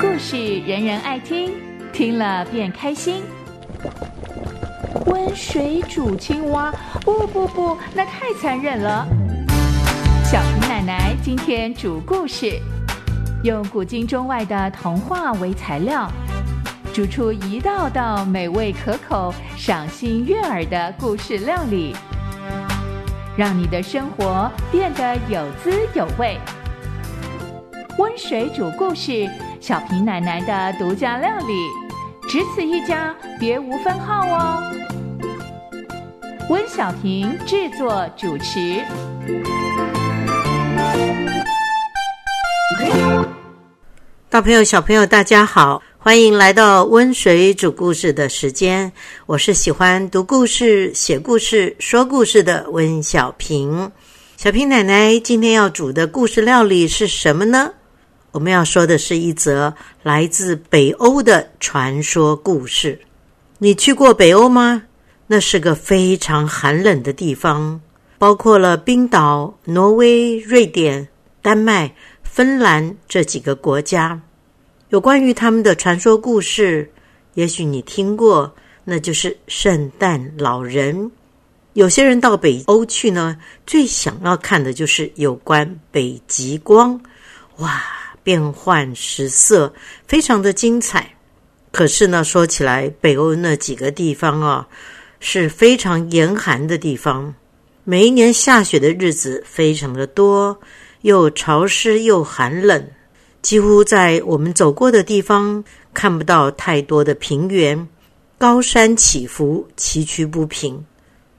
故事人人爱听，听了便开心。温水煮青蛙，不不不，那太残忍了。小平奶奶今天煮故事，用古今中外的童话为材料，煮出一道道美味可口、赏心悦耳的故事料理，让你的生活变得有滋有味。温水煮故事，小平奶奶的独家料理，只此一家，别无分号哦。温小平制作主持。大朋友、小朋友，大家好，欢迎来到温水煮故事的时间。我是喜欢读故事、写故事、说故事的温小平。小平奶奶今天要煮的故事料理是什么呢？我们要说的是一则来自北欧的传说故事。你去过北欧吗？那是个非常寒冷的地方，包括了冰岛、挪威、瑞典、丹麦、芬兰这几个国家。有关于他们的传说故事，也许你听过，那就是圣诞老人。有些人到北欧去呢，最想要看的就是有关北极光，哇，变幻十色，非常的精彩。可是呢，说起来，北欧那几个地方啊。是非常严寒的地方，每一年下雪的日子非常的多，又潮湿又寒冷，几乎在我们走过的地方看不到太多的平原，高山起伏，崎岖不平，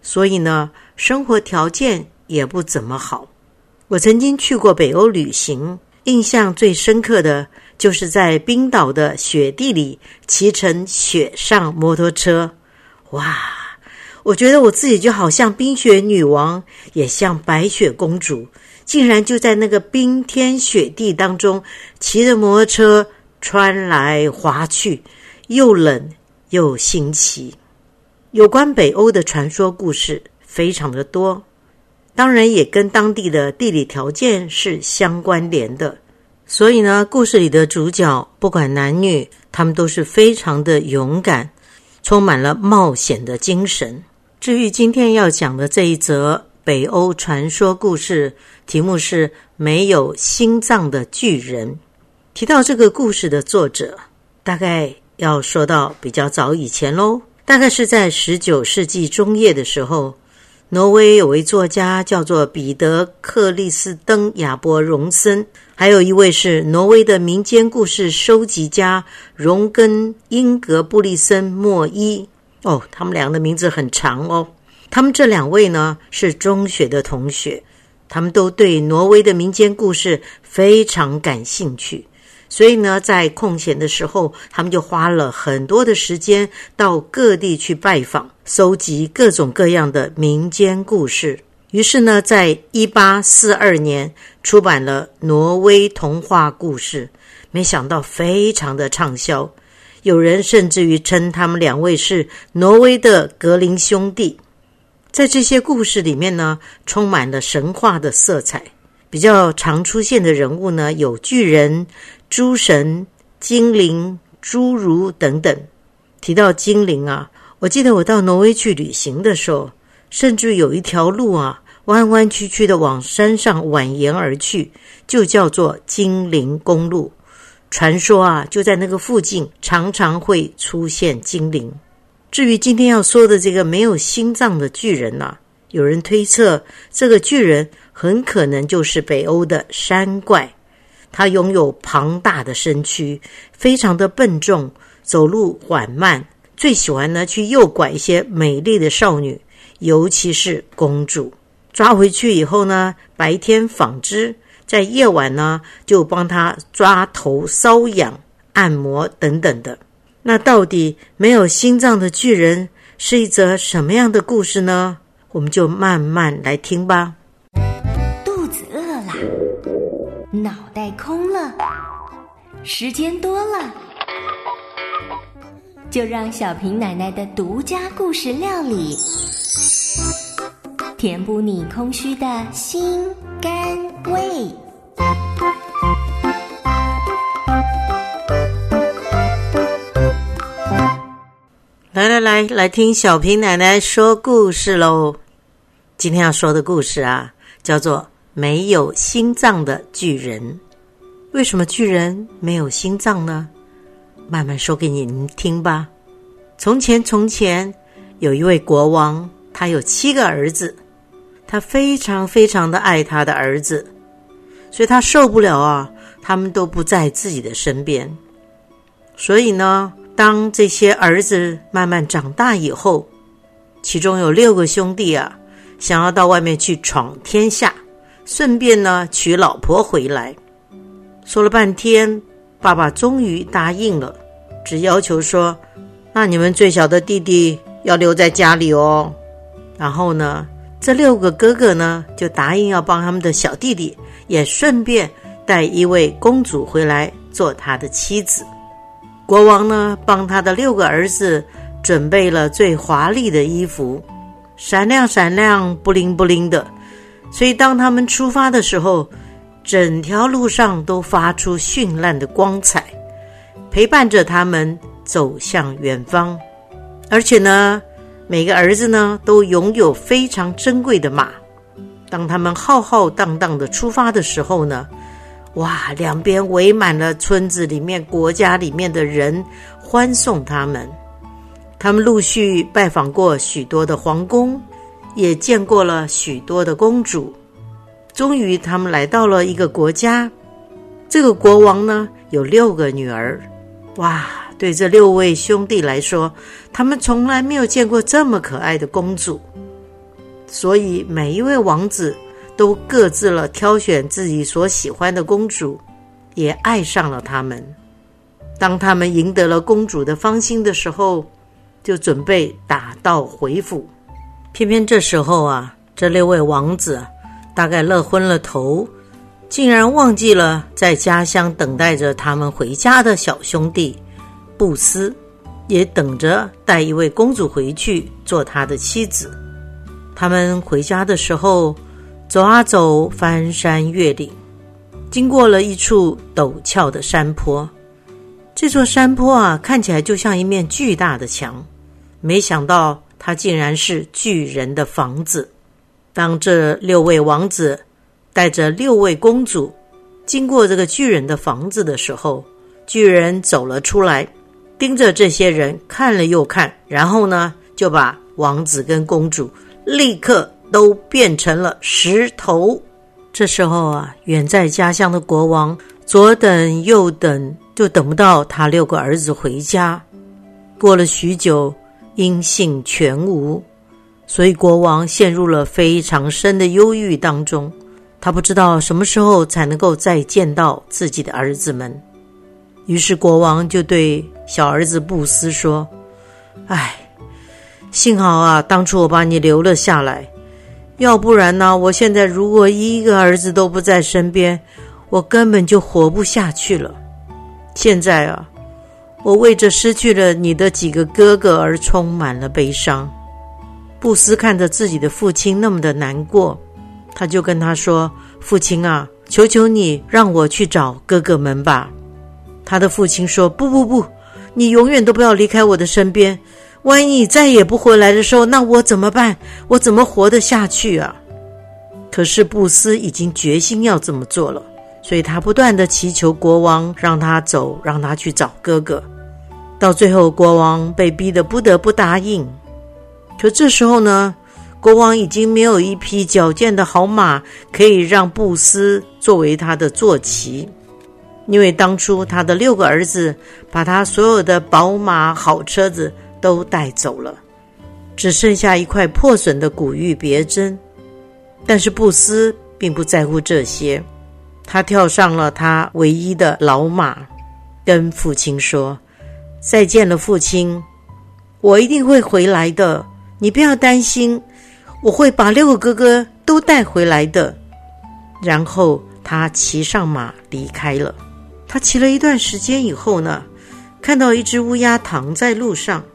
所以呢，生活条件也不怎么好。我曾经去过北欧旅行，印象最深刻的就是在冰岛的雪地里骑乘雪上摩托车，哇！我觉得我自己就好像冰雪女王，也像白雪公主，竟然就在那个冰天雪地当中骑着摩托车穿来滑去，又冷又新奇。有关北欧的传说故事非常的多，当然也跟当地的地理条件是相关联的。所以呢，故事里的主角不管男女，他们都是非常的勇敢，充满了冒险的精神。至于今天要讲的这一则北欧传说故事，题目是“没有心脏的巨人”。提到这个故事的作者，大概要说到比较早以前喽，大概是在十九世纪中叶的时候，挪威有位作家叫做彼得·克利斯登·亚伯荣森，还有一位是挪威的民间故事收集家荣根·英格布利森·莫伊。哦，他们两个的名字很长哦。他们这两位呢是中学的同学，他们都对挪威的民间故事非常感兴趣，所以呢，在空闲的时候，他们就花了很多的时间到各地去拜访，搜集各种各样的民间故事。于是呢，在一八四二年出版了《挪威童话故事》，没想到非常的畅销。有人甚至于称他们两位是挪威的格林兄弟。在这些故事里面呢，充满了神话的色彩。比较常出现的人物呢，有巨人、诸神、精灵、侏儒等等。提到精灵啊，我记得我到挪威去旅行的时候，甚至有一条路啊，弯弯曲曲的往山上蜿蜒而去，就叫做精灵公路。传说啊，就在那个附近，常常会出现精灵。至于今天要说的这个没有心脏的巨人呢，有人推测这个巨人很可能就是北欧的山怪。他拥有庞大的身躯，非常的笨重，走路缓慢，最喜欢呢去诱拐一些美丽的少女，尤其是公主。抓回去以后呢，白天纺织。在夜晚呢，就帮他抓头、搔痒、按摩等等的。那到底没有心脏的巨人是一则什么样的故事呢？我们就慢慢来听吧。肚子饿了，脑袋空了，时间多了，就让小平奶奶的独家故事料理，填补你空虚的心肝胃。来来听小平奶奶说故事喽！今天要说的故事啊，叫做《没有心脏的巨人》。为什么巨人没有心脏呢？慢慢说给你们听吧。从前，从前有一位国王，他有七个儿子，他非常非常的爱他的儿子，所以他受不了啊，他们都不在自己的身边。所以呢，当这些儿子慢慢长大以后，其中有六个兄弟啊，想要到外面去闯天下，顺便呢娶老婆回来。说了半天，爸爸终于答应了，只要求说：“那你们最小的弟弟要留在家里哦。”然后呢，这六个哥哥呢就答应要帮他们的小弟弟，也顺便带一位公主回来做他的妻子。国王呢，帮他的六个儿子准备了最华丽的衣服，闪亮闪亮、不灵不灵的。所以，当他们出发的时候，整条路上都发出绚烂的光彩，陪伴着他们走向远方。而且呢，每个儿子呢都拥有非常珍贵的马。当他们浩浩荡荡的出发的时候呢，哇！两边围满了村子里面、国家里面的人欢送他们。他们陆续拜访过许多的皇宫，也见过了许多的公主。终于，他们来到了一个国家。这个国王呢，有六个女儿。哇！对这六位兄弟来说，他们从来没有见过这么可爱的公主。所以，每一位王子。都各自了挑选自己所喜欢的公主，也爱上了他们。当他们赢得了公主的芳心的时候，就准备打道回府。偏偏这时候啊，这六位王子大概乐昏了头，竟然忘记了在家乡等待着他们回家的小兄弟布斯，也等着带一位公主回去做他的妻子。他们回家的时候。走啊走，翻山越岭，经过了一处陡峭的山坡。这座山坡啊，看起来就像一面巨大的墙，没想到它竟然是巨人的房子。当这六位王子带着六位公主经过这个巨人的房子的时候，巨人走了出来，盯着这些人看了又看，然后呢，就把王子跟公主立刻。都变成了石头。这时候啊，远在家乡的国王左等右等，就等不到他六个儿子回家。过了许久，音信全无，所以国王陷入了非常深的忧郁当中。他不知道什么时候才能够再见到自己的儿子们。于是国王就对小儿子布斯说：“唉，幸好啊，当初我把你留了下来。”要不然呢？我现在如果一个儿子都不在身边，我根本就活不下去了。现在啊，我为这失去了你的几个哥哥而充满了悲伤。布斯看着自己的父亲那么的难过，他就跟他说：“父亲啊，求求你让我去找哥哥们吧。”他的父亲说：“不不不，你永远都不要离开我的身边。”万一你再也不回来的时候，那我怎么办？我怎么活得下去啊？可是布斯已经决心要这么做了，所以他不断的祈求国王让他走，让他去找哥哥。到最后，国王被逼得不得不答应。可这时候呢，国王已经没有一匹矫健的好马可以让布斯作为他的坐骑，因为当初他的六个儿子把他所有的宝马、好车子。都带走了，只剩下一块破损的古玉别针。但是布斯并不在乎这些，他跳上了他唯一的老马，跟父亲说：“再见了，父亲，我一定会回来的，你不要担心，我会把六个哥哥都带回来的。”然后他骑上马离开了。他骑了一段时间以后呢，看到一只乌鸦躺在路上。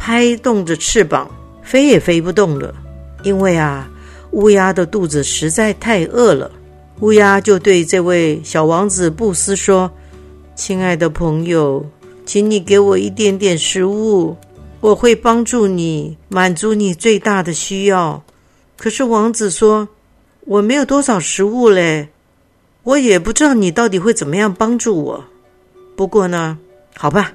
拍动着翅膀，飞也飞不动了，因为啊，乌鸦的肚子实在太饿了。乌鸦就对这位小王子布斯说：“亲爱的朋友，请你给我一点点食物，我会帮助你，满足你最大的需要。”可是王子说：“我没有多少食物嘞，我也不知道你到底会怎么样帮助我。不过呢，好吧，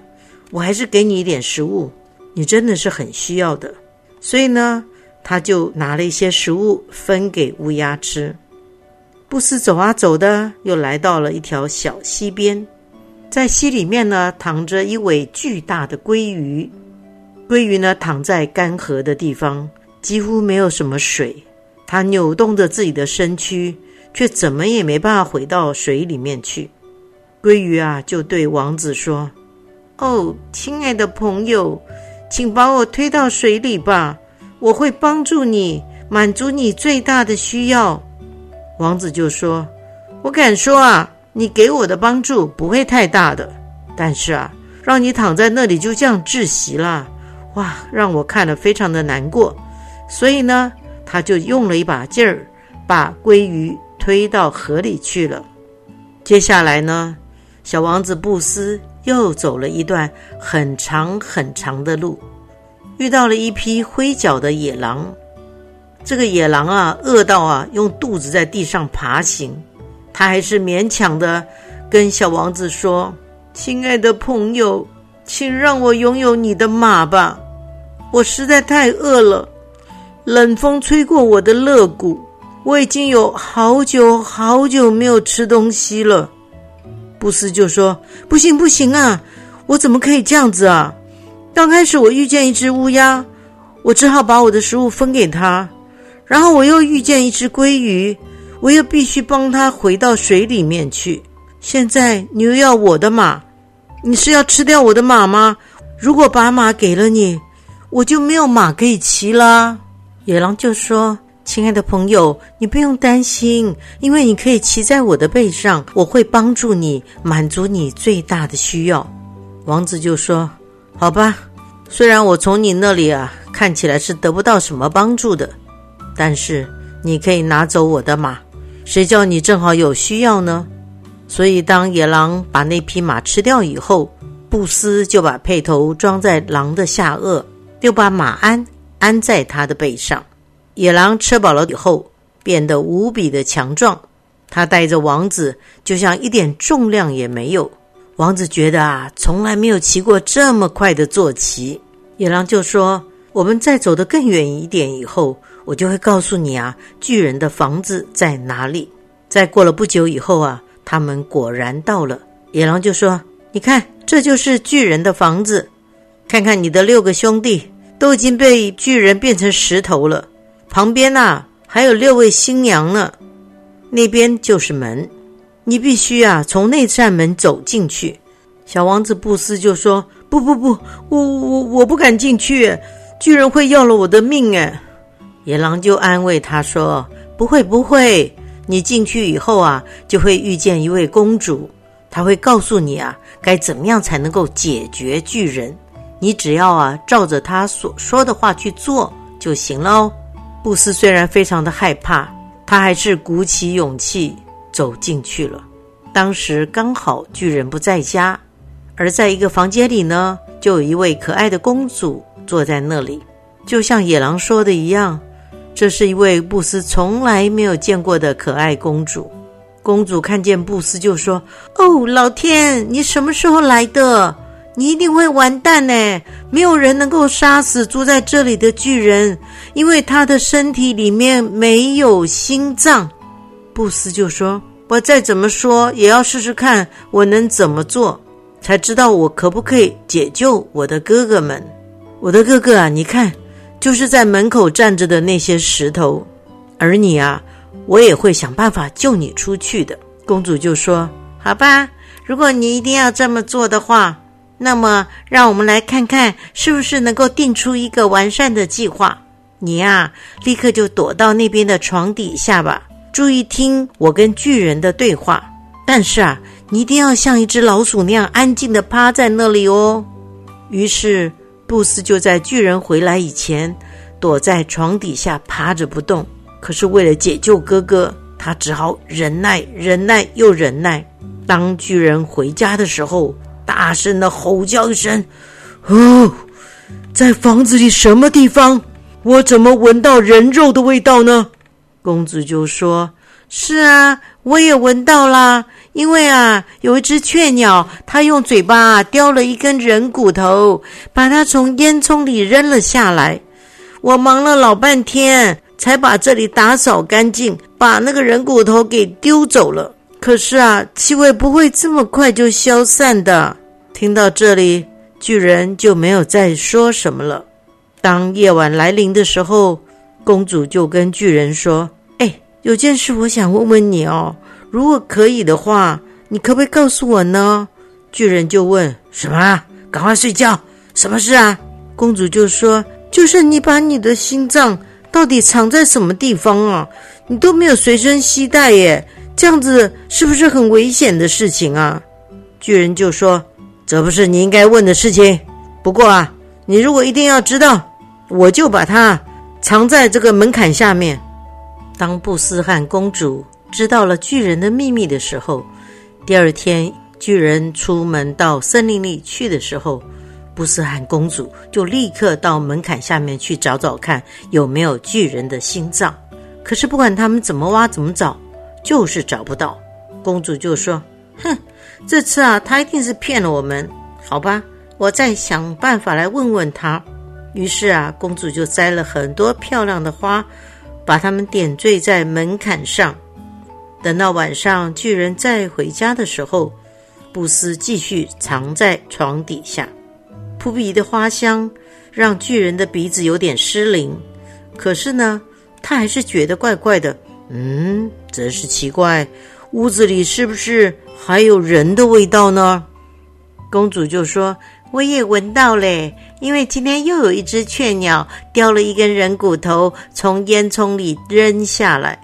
我还是给你一点食物，你真的是很需要的。所以呢，他就拿了一些食物分给乌鸦吃。布斯走啊走的，又来到了一条小溪边，在溪里面呢，躺着一尾巨大的鲑鱼。鲑鱼呢，躺在干涸的地方。几乎没有什么水，它扭动着自己的身躯，却怎么也没办法回到水里面去。鲑鱼啊，就对王子说：“哦，亲爱的朋友，请把我推到水里吧，我会帮助你，满足你最大的需要。”王子就说：“我敢说啊，你给我的帮助不会太大的，但是啊，让你躺在那里就这样窒息了，哇，让我看了非常的难过。”所以呢，他就用了一把劲儿，把鲑鱼推到河里去了。接下来呢，小王子布斯又走了一段很长很长的路，遇到了一匹灰脚的野狼。这个野狼啊，饿到啊，用肚子在地上爬行。他还是勉强的跟小王子说：“亲爱的朋友，请让我拥有你的马吧，我实在太饿了。”冷风吹过我的肋骨，我已经有好久好久没有吃东西了。布斯就说：“不行不行啊，我怎么可以这样子啊？刚开始我遇见一只乌鸦，我只好把我的食物分给他，然后我又遇见一只鲑鱼，我又必须帮他回到水里面去。现在你又要我的马，你是要吃掉我的马吗？如果把马给了你，我就没有马可以骑了。”野狼就说：“亲爱的朋友，你不用担心，因为你可以骑在我的背上，我会帮助你，满足你最大的需要。”王子就说：“好吧，虽然我从你那里啊看起来是得不到什么帮助的，但是你可以拿走我的马，谁叫你正好有需要呢？”所以，当野狼把那匹马吃掉以后，布斯就把辔头装在狼的下颚，又把马鞍。安在他的背上，野狼吃饱了以后变得无比的强壮。他带着王子，就像一点重量也没有。王子觉得啊，从来没有骑过这么快的坐骑。野狼就说：“我们再走得更远一点以后，我就会告诉你啊，巨人的房子在哪里。”再过了不久以后啊，他们果然到了。野狼就说：“你看，这就是巨人的房子。看看你的六个兄弟。”都已经被巨人变成石头了。旁边呐还有六位新娘呢，那边就是门，你必须啊从那扇门走进去。小王子布斯就说：“不不不，我我我不敢进去，巨人会要了我的命哎。”野狼就安慰他说：“不会不会，你进去以后啊，就会遇见一位公主，她会告诉你啊该怎么样才能够解决巨人。”你只要啊，照着他所说的话去做就行了哦。布斯虽然非常的害怕，他还是鼓起勇气走进去了。当时刚好巨人不在家，而在一个房间里呢，就有一位可爱的公主坐在那里，就像野狼说的一样，这是一位布斯从来没有见过的可爱公主。公主看见布斯就说：“哦，老天，你什么时候来的？”你一定会完蛋呢！没有人能够杀死住在这里的巨人，因为他的身体里面没有心脏。布斯就说：“我再怎么说也要试试看，我能怎么做，才知道我可不可以解救我的哥哥们。我的哥哥啊，你看，就是在门口站着的那些石头，而你啊，我也会想办法救你出去的。”公主就说：“好吧，如果你一定要这么做的话。”那么，让我们来看看是不是能够定出一个完善的计划。你呀，立刻就躲到那边的床底下吧，注意听我跟巨人的对话。但是啊，你一定要像一只老鼠那样安静的趴在那里哦。于是，布斯就在巨人回来以前，躲在床底下趴着不动。可是为了解救哥哥，他只好忍耐、忍耐又忍耐。当巨人回家的时候，大声的吼叫一声，哦！在房子里什么地方？我怎么闻到人肉的味道呢？”公子就说：“是啊，我也闻到啦。因为啊，有一只雀鸟，它用嘴巴叼了一根人骨头，把它从烟囱里扔了下来。我忙了老半天，才把这里打扫干净，把那个人骨头给丢走了。可是啊，气味不会这么快就消散的。”听到这里，巨人就没有再说什么了。当夜晚来临的时候，公主就跟巨人说：“哎，有件事我想问问你哦，如果可以的话，你可不可以告诉我呢？”巨人就问：“什么？赶快睡觉！什么事啊？”公主就说：“就是你把你的心脏到底藏在什么地方啊？你都没有随身携带耶，这样子是不是很危险的事情啊？”巨人就说。这不是你应该问的事情。不过啊，你如果一定要知道，我就把它藏在这个门槛下面。当布斯汉公主知道了巨人的秘密的时候，第二天巨人出门到森林里去的时候，布斯汉公主就立刻到门槛下面去找找看有没有巨人的心脏。可是不管他们怎么挖怎么找，就是找不到。公主就说：“哼。”这次啊，他一定是骗了我们，好吧？我再想办法来问问他。于是啊，公主就摘了很多漂亮的花，把它们点缀在门槛上。等到晚上巨人再回家的时候，布斯继续藏在床底下。扑鼻的花香让巨人的鼻子有点失灵，可是呢，他还是觉得怪怪的。嗯，真是奇怪，屋子里是不是？还有人的味道呢，公主就说：“我也闻到嘞，因为今天又有一只雀鸟叼了一根人骨头从烟囱里扔下来，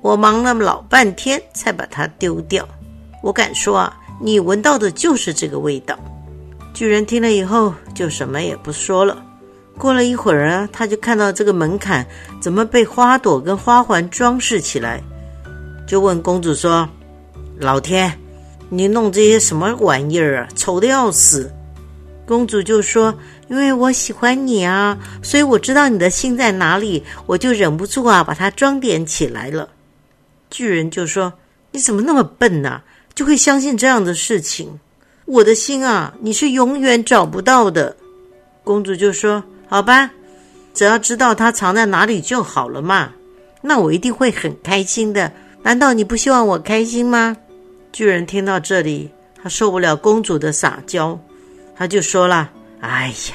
我忙了老半天才把它丢掉。我敢说啊，你闻到的就是这个味道。”巨人听了以后就什么也不说了。过了一会儿啊，他就看到这个门槛怎么被花朵跟花环装饰起来，就问公主说：“老天！”你弄这些什么玩意儿啊？丑的要死！公主就说：“因为我喜欢你啊，所以我知道你的心在哪里，我就忍不住啊，把它装点起来了。”巨人就说：“你怎么那么笨呢？就会相信这样的事情？我的心啊，你是永远找不到的。”公主就说：“好吧，只要知道它藏在哪里就好了嘛。那我一定会很开心的。难道你不希望我开心吗？”巨人听到这里，他受不了公主的撒娇，他就说了：“哎呀，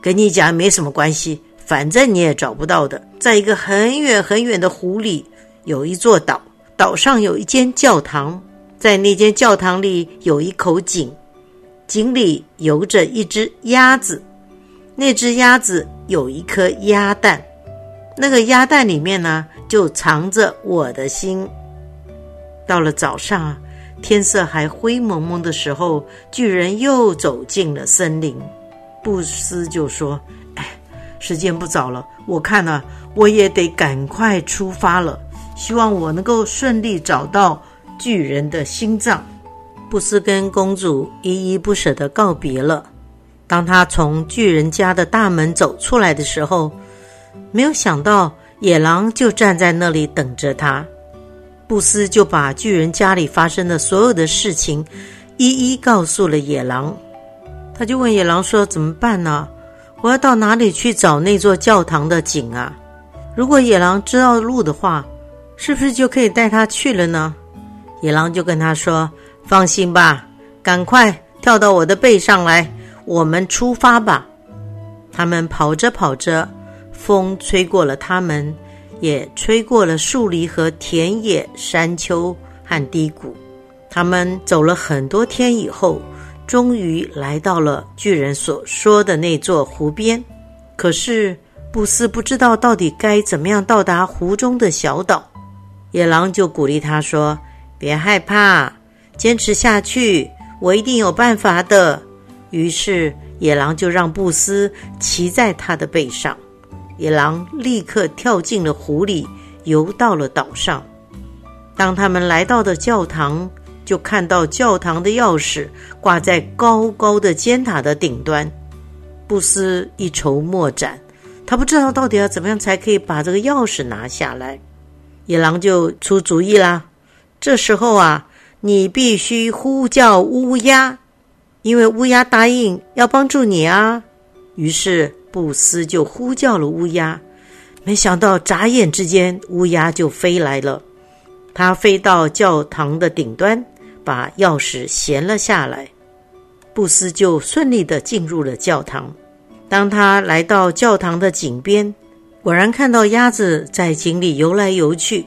跟你讲没什么关系，反正你也找不到的。在一个很远很远的湖里，有一座岛，岛上有一间教堂，在那间教堂里有一口井，井里游着一只鸭子，那只鸭子有一颗鸭蛋，那个鸭蛋里面呢，就藏着我的心。到了早上啊。”天色还灰蒙蒙的时候，巨人又走进了森林。布斯就说：“哎，时间不早了，我看呢，我也得赶快出发了。希望我能够顺利找到巨人的心脏。”布斯跟公主依依不舍的告别了。当他从巨人家的大门走出来的时候，没有想到野狼就站在那里等着他。布斯就把巨人家里发生的所有的事情一一告诉了野狼。他就问野狼说：“怎么办呢？我要到哪里去找那座教堂的井啊？如果野狼知道路的话，是不是就可以带他去了呢？”野狼就跟他说：“放心吧，赶快跳到我的背上来，我们出发吧。”他们跑着跑着，风吹过了他们。也吹过了树林和田野、山丘和低谷。他们走了很多天以后，终于来到了巨人所说的那座湖边。可是布斯不知道到底该怎么样到达湖中的小岛。野狼就鼓励他说：“别害怕，坚持下去，我一定有办法的。”于是野狼就让布斯骑在他的背上。野狼立刻跳进了湖里，游到了岛上。当他们来到的教堂，就看到教堂的钥匙挂在高高的尖塔的顶端。布斯一筹莫展，他不知道到底要怎么样才可以把这个钥匙拿下来。野狼就出主意啦，这时候啊，你必须呼叫乌鸦，因为乌鸦答应要帮助你啊。于是布斯就呼叫了乌鸦，没想到眨眼之间，乌鸦就飞来了。它飞到教堂的顶端，把钥匙衔了下来。布斯就顺利的进入了教堂。当他来到教堂的井边，果然看到鸭子在井里游来游去。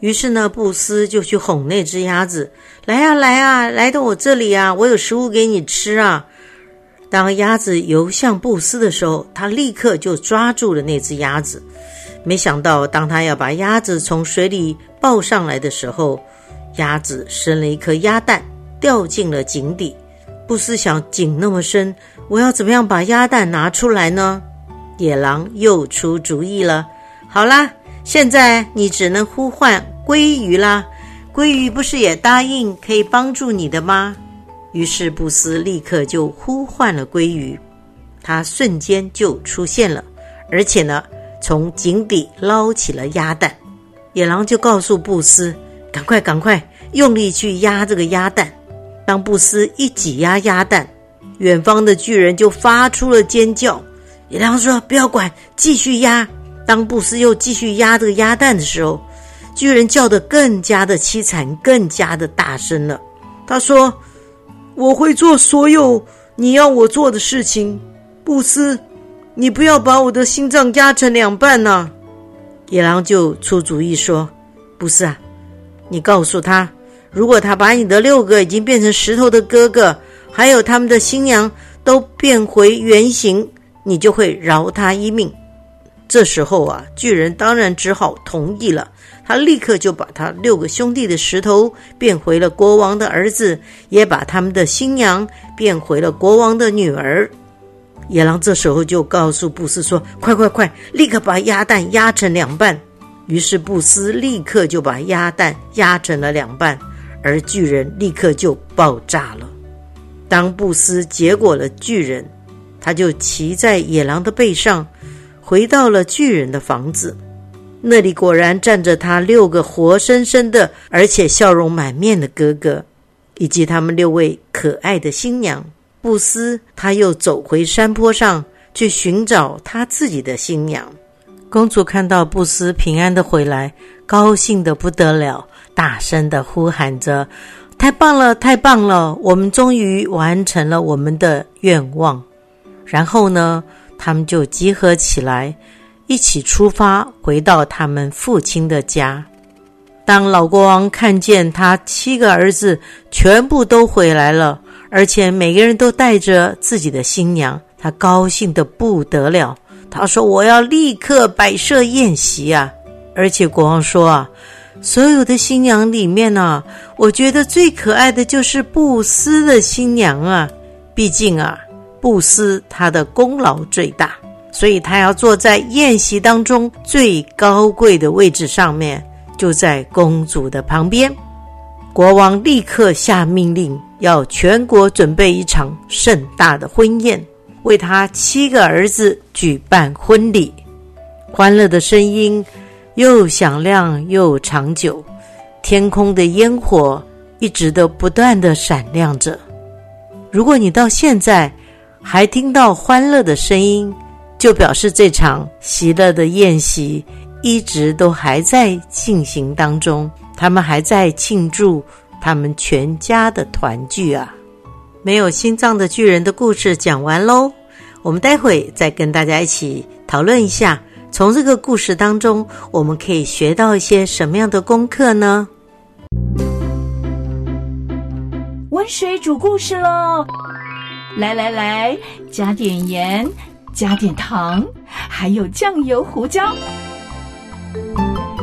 于是呢，布斯就去哄那只鸭子：“来啊，来啊，来到我这里啊，我有食物给你吃啊！”当鸭子游向布斯的时候，他立刻就抓住了那只鸭子。没想到，当他要把鸭子从水里抱上来的时候，鸭子生了一颗鸭蛋，掉进了井底。布斯想，井那么深，我要怎么样把鸭蛋拿出来呢？野狼又出主意了。好啦，现在你只能呼唤鲑鱼啦。鲑鱼不是也答应可以帮助你的吗？于是布斯立刻就呼唤了鲑鱼，它瞬间就出现了，而且呢，从井底捞起了鸭蛋。野狼就告诉布斯：“赶快，赶快，用力去压这个鸭蛋。”当布斯一挤压鸭蛋，远方的巨人就发出了尖叫。野狼说：“不要管，继续压。”当布斯又继续压这个鸭蛋的时候，巨人叫得更加的凄惨，更加的大声了。他说。我会做所有你要我做的事情，布斯，你不要把我的心脏压成两半呐！野狼就出主意说：“布斯啊，你告诉他，如果他把你的六个已经变成石头的哥哥，还有他们的新娘都变回原形，你就会饶他一命。”这时候啊，巨人当然只好同意了。他立刻就把他六个兄弟的石头变回了国王的儿子，也把他们的新娘变回了国王的女儿。野狼这时候就告诉布斯说：“快快快，立刻把鸭蛋压成两半。”于是布斯立刻就把鸭蛋压成了两半，而巨人立刻就爆炸了。当布斯结果了巨人，他就骑在野狼的背上。回到了巨人的房子，那里果然站着他六个活生生的，而且笑容满面的哥哥，以及他们六位可爱的新娘。布斯他又走回山坡上去寻找他自己的新娘。公主看到布斯平安的回来，高兴的不得了，大声的呼喊着：“太棒了，太棒了！我们终于完成了我们的愿望。”然后呢？他们就集合起来，一起出发，回到他们父亲的家。当老国王看见他七个儿子全部都回来了，而且每个人都带着自己的新娘，他高兴的不得了。他说：“我要立刻摆设宴席啊！”而且国王说：“啊，所有的新娘里面呢，我觉得最可爱的就是布斯的新娘啊！毕竟啊。”布斯他的功劳最大，所以他要坐在宴席当中最高贵的位置上面，就在公主的旁边。国王立刻下命令，要全国准备一场盛大的婚宴，为他七个儿子举办婚礼。欢乐的声音又响亮又长久，天空的烟火一直都不断的闪亮着。如果你到现在，还听到欢乐的声音，就表示这场喜乐的宴席一直都还在进行当中。他们还在庆祝他们全家的团聚啊！没有心脏的巨人的故事讲完喽，我们待会再跟大家一起讨论一下，从这个故事当中我们可以学到一些什么样的功课呢？温水煮故事喽！来来来，加点盐，加点糖，还有酱油、胡椒。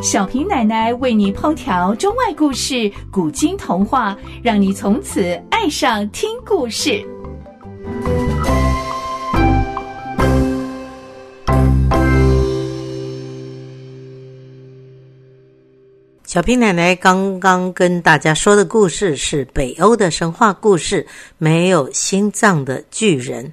小平奶奶为你烹调中外故事、古今童话，让你从此爱上听故事。小平奶奶刚刚跟大家说的故事是北欧的神话故事，没有心脏的巨人。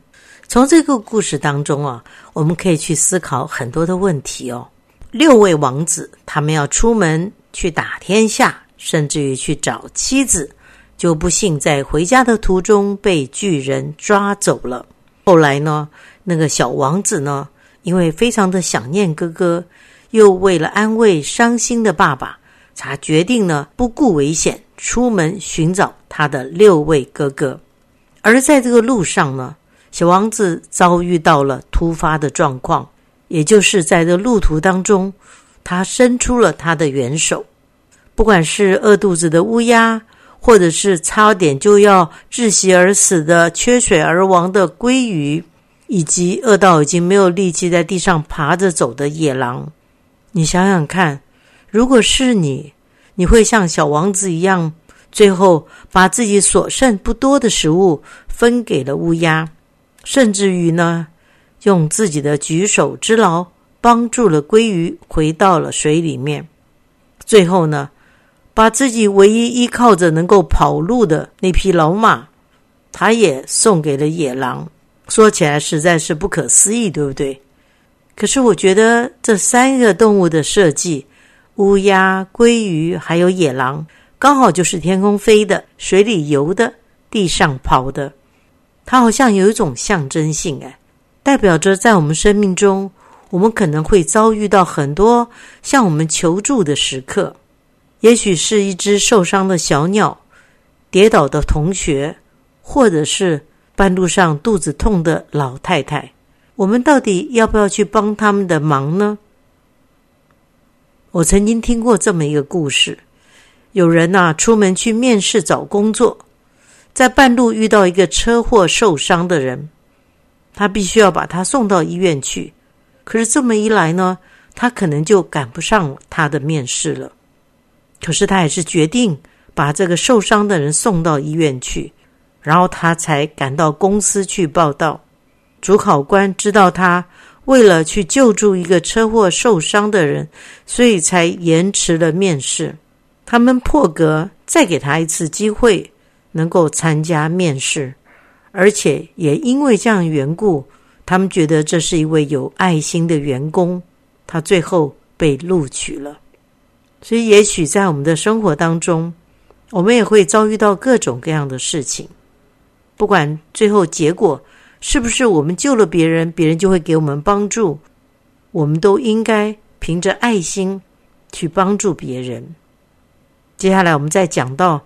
从这个故事当中啊，我们可以去思考很多的问题哦。六位王子他们要出门去打天下，甚至于去找妻子，就不幸在回家的途中被巨人抓走了。后来呢，那个小王子呢，因为非常的想念哥哥，又为了安慰伤心的爸爸，才决定呢不顾危险出门寻找他的六位哥哥。而在这个路上呢，小王子遭遇到了突发的状况，也就是在这路途当中，他伸出了他的援手，不管是饿肚子的乌鸦。或者是差点就要窒息而死的、缺水而亡的鲑鱼，以及饿到已经没有力气在地上爬着走的野狼，你想想看，如果是你，你会像小王子一样，最后把自己所剩不多的食物分给了乌鸦，甚至于呢，用自己的举手之劳帮助了鲑鱼回到了水里面，最后呢？把自己唯一依靠着能够跑路的那匹老马，他也送给了野狼。说起来实在是不可思议，对不对？可是我觉得这三个动物的设计——乌鸦、鲑鱼还有野狼，刚好就是天空飞的、水里游的、地上跑的。它好像有一种象征性，哎，代表着在我们生命中，我们可能会遭遇到很多向我们求助的时刻。也许是一只受伤的小鸟，跌倒的同学，或者是半路上肚子痛的老太太，我们到底要不要去帮他们的忙呢？我曾经听过这么一个故事：有人呐出门去面试找工作，在半路遇到一个车祸受伤的人，他必须要把他送到医院去。可是这么一来呢，他可能就赶不上他的面试了。可是他还是决定把这个受伤的人送到医院去，然后他才赶到公司去报道。主考官知道他为了去救助一个车祸受伤的人，所以才延迟了面试。他们破格再给他一次机会，能够参加面试，而且也因为这样缘故，他们觉得这是一位有爱心的员工，他最后被录取了。所以，也许在我们的生活当中，我们也会遭遇到各种各样的事情。不管最后结果是不是我们救了别人，别人就会给我们帮助，我们都应该凭着爱心去帮助别人。接下来，我们再讲到，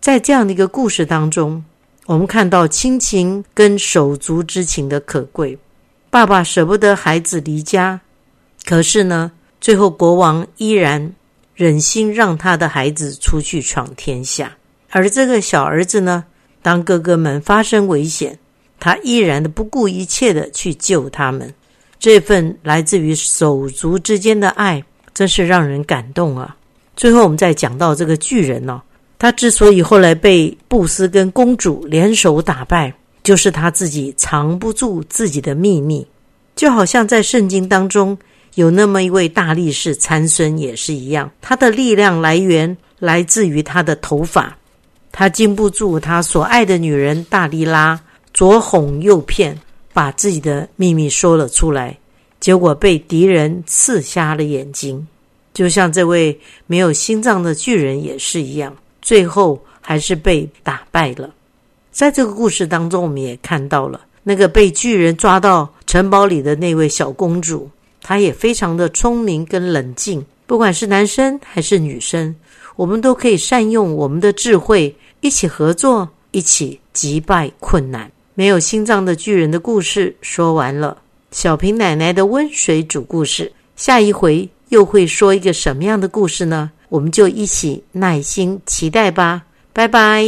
在这样的一个故事当中，我们看到亲情跟手足之情的可贵。爸爸舍不得孩子离家，可是呢，最后国王依然。忍心让他的孩子出去闯天下，而这个小儿子呢，当哥哥们发生危险，他依然的不顾一切的去救他们。这份来自于手足之间的爱，真是让人感动啊！最后，我们再讲到这个巨人呢，他之所以后来被布斯跟公主联手打败，就是他自己藏不住自己的秘密，就好像在圣经当中。有那么一位大力士参孙也是一样，他的力量来源来自于他的头发。他禁不住他所爱的女人大力拉，左哄右骗，把自己的秘密说了出来，结果被敌人刺瞎了眼睛。就像这位没有心脏的巨人也是一样，最后还是被打败了。在这个故事当中，我们也看到了那个被巨人抓到城堡里的那位小公主。她也非常的聪明跟冷静，不管是男生还是女生，我们都可以善用我们的智慧，一起合作，一起击败困难。没有心脏的巨人的故事说完了，小平奶奶的温水煮故事，下一回又会说一个什么样的故事呢？我们就一起耐心期待吧。拜拜。